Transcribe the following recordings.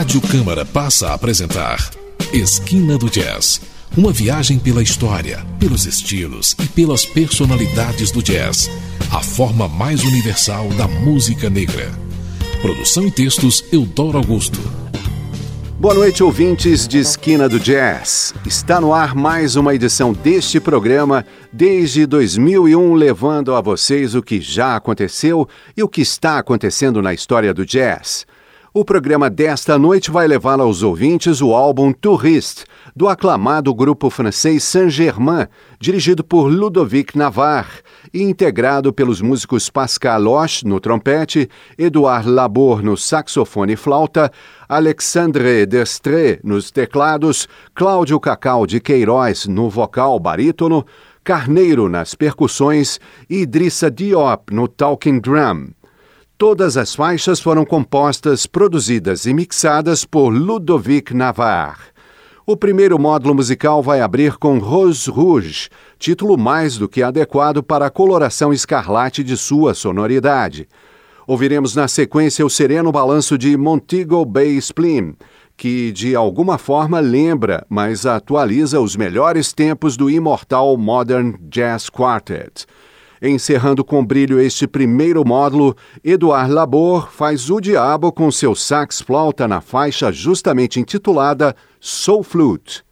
Rádio Câmara passa a apresentar Esquina do Jazz. Uma viagem pela história, pelos estilos e pelas personalidades do jazz. A forma mais universal da música negra. Produção e textos Eudoro Augusto. Boa noite, ouvintes de Esquina do Jazz. Está no ar mais uma edição deste programa, desde 2001, levando a vocês o que já aconteceu e o que está acontecendo na história do jazz. O programa desta noite vai levar aos ouvintes o álbum Touriste, do aclamado grupo francês Saint-Germain, dirigido por Ludovic Navarre e integrado pelos músicos Pascal Loche no trompete, Edouard Labour no saxofone e flauta, Alexandre Destré nos teclados, Cláudio Cacau de Queiroz no vocal barítono, Carneiro nas percussões e Idrissa Diop no talking drum. Todas as faixas foram compostas, produzidas e mixadas por Ludovic Navarre. O primeiro módulo musical vai abrir com Rose Rouge, título mais do que adequado para a coloração escarlate de sua sonoridade. Ouviremos na sequência o sereno balanço de Montego Bay Spleen, que de alguma forma lembra, mas atualiza os melhores tempos do imortal Modern Jazz Quartet. Encerrando com brilho este primeiro módulo, Eduard Labor faz o diabo com seu sax flauta na faixa justamente intitulada Soul Flute.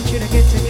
want you to get to me.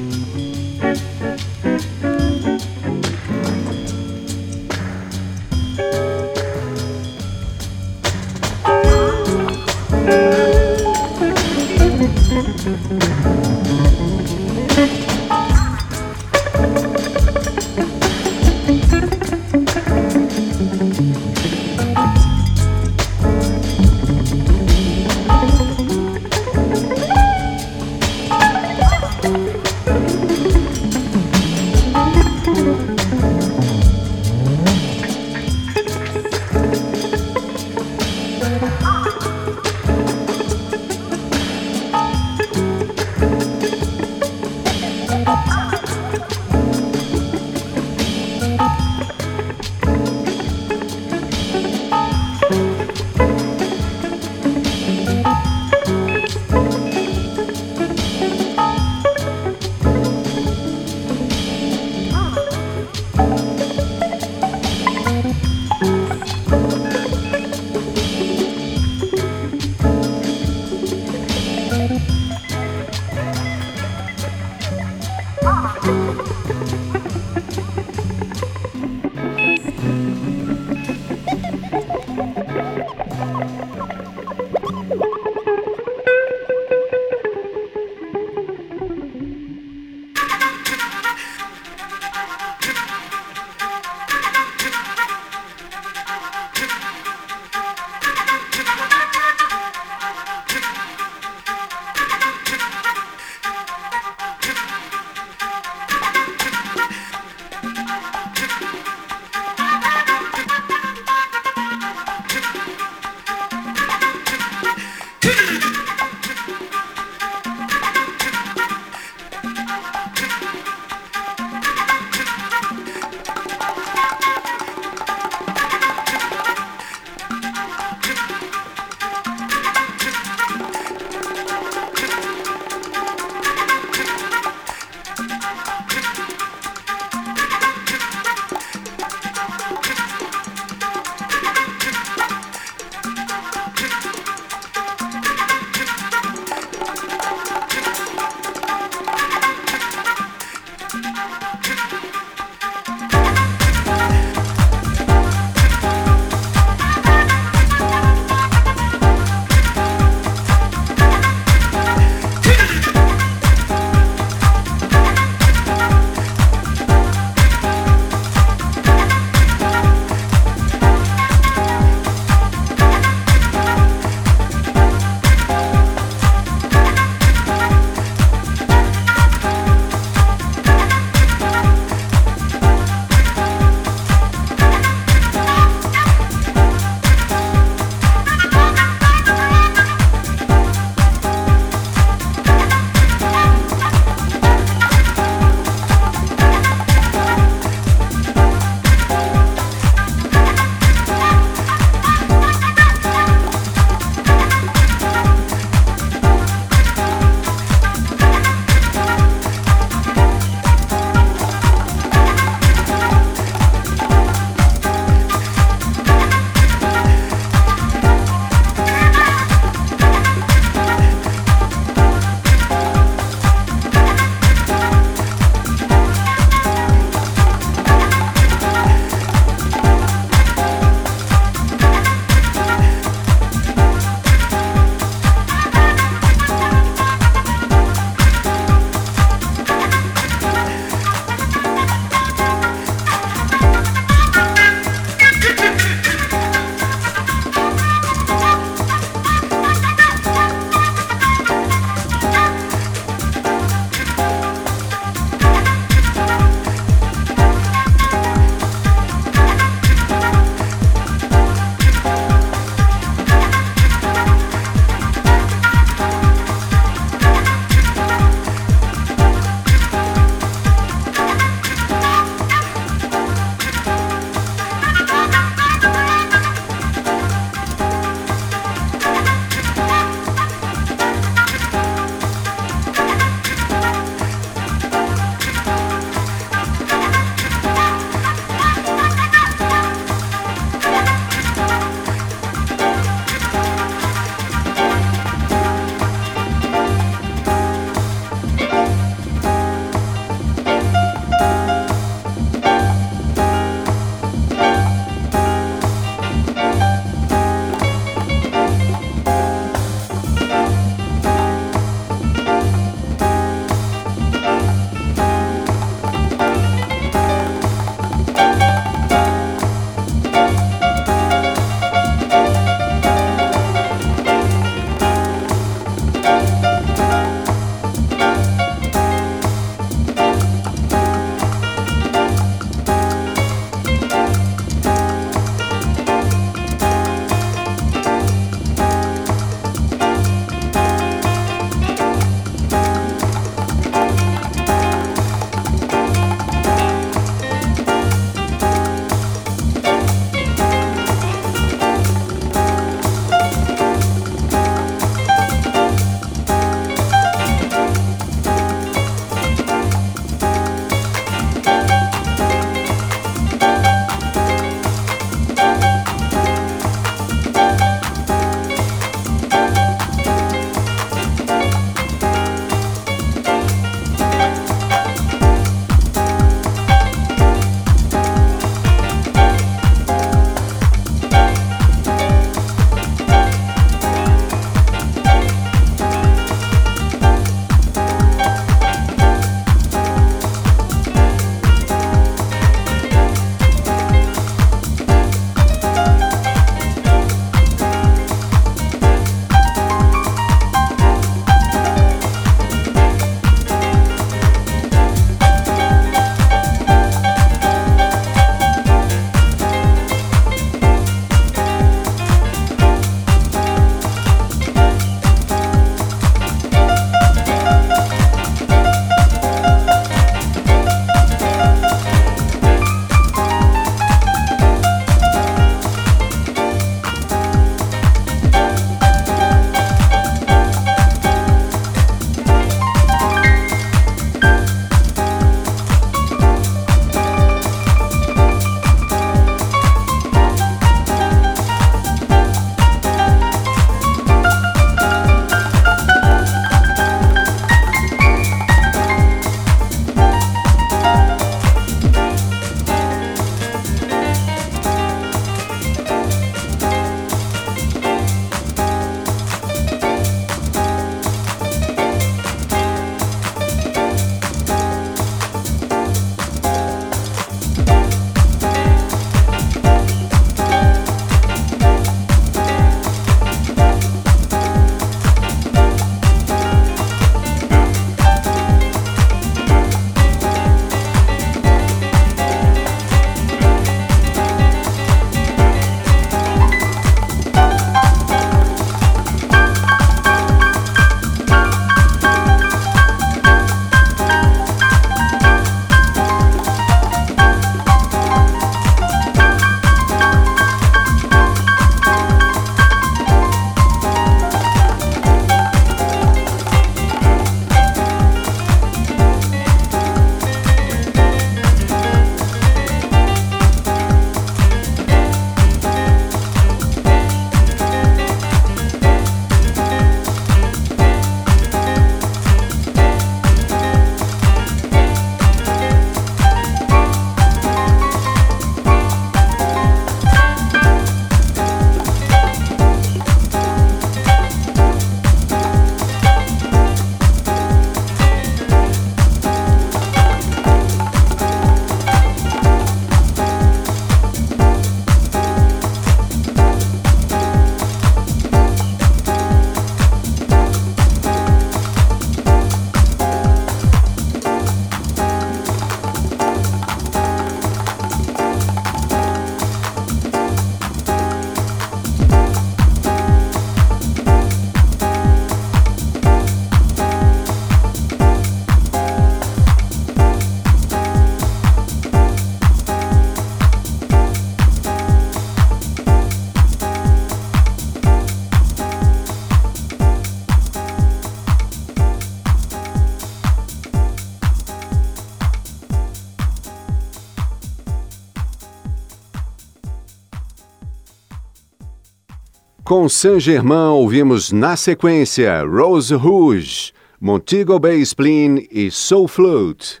Com Saint-Germain ouvimos na sequência Rose Rouge, Montego Bay Spleen e Soul Flute.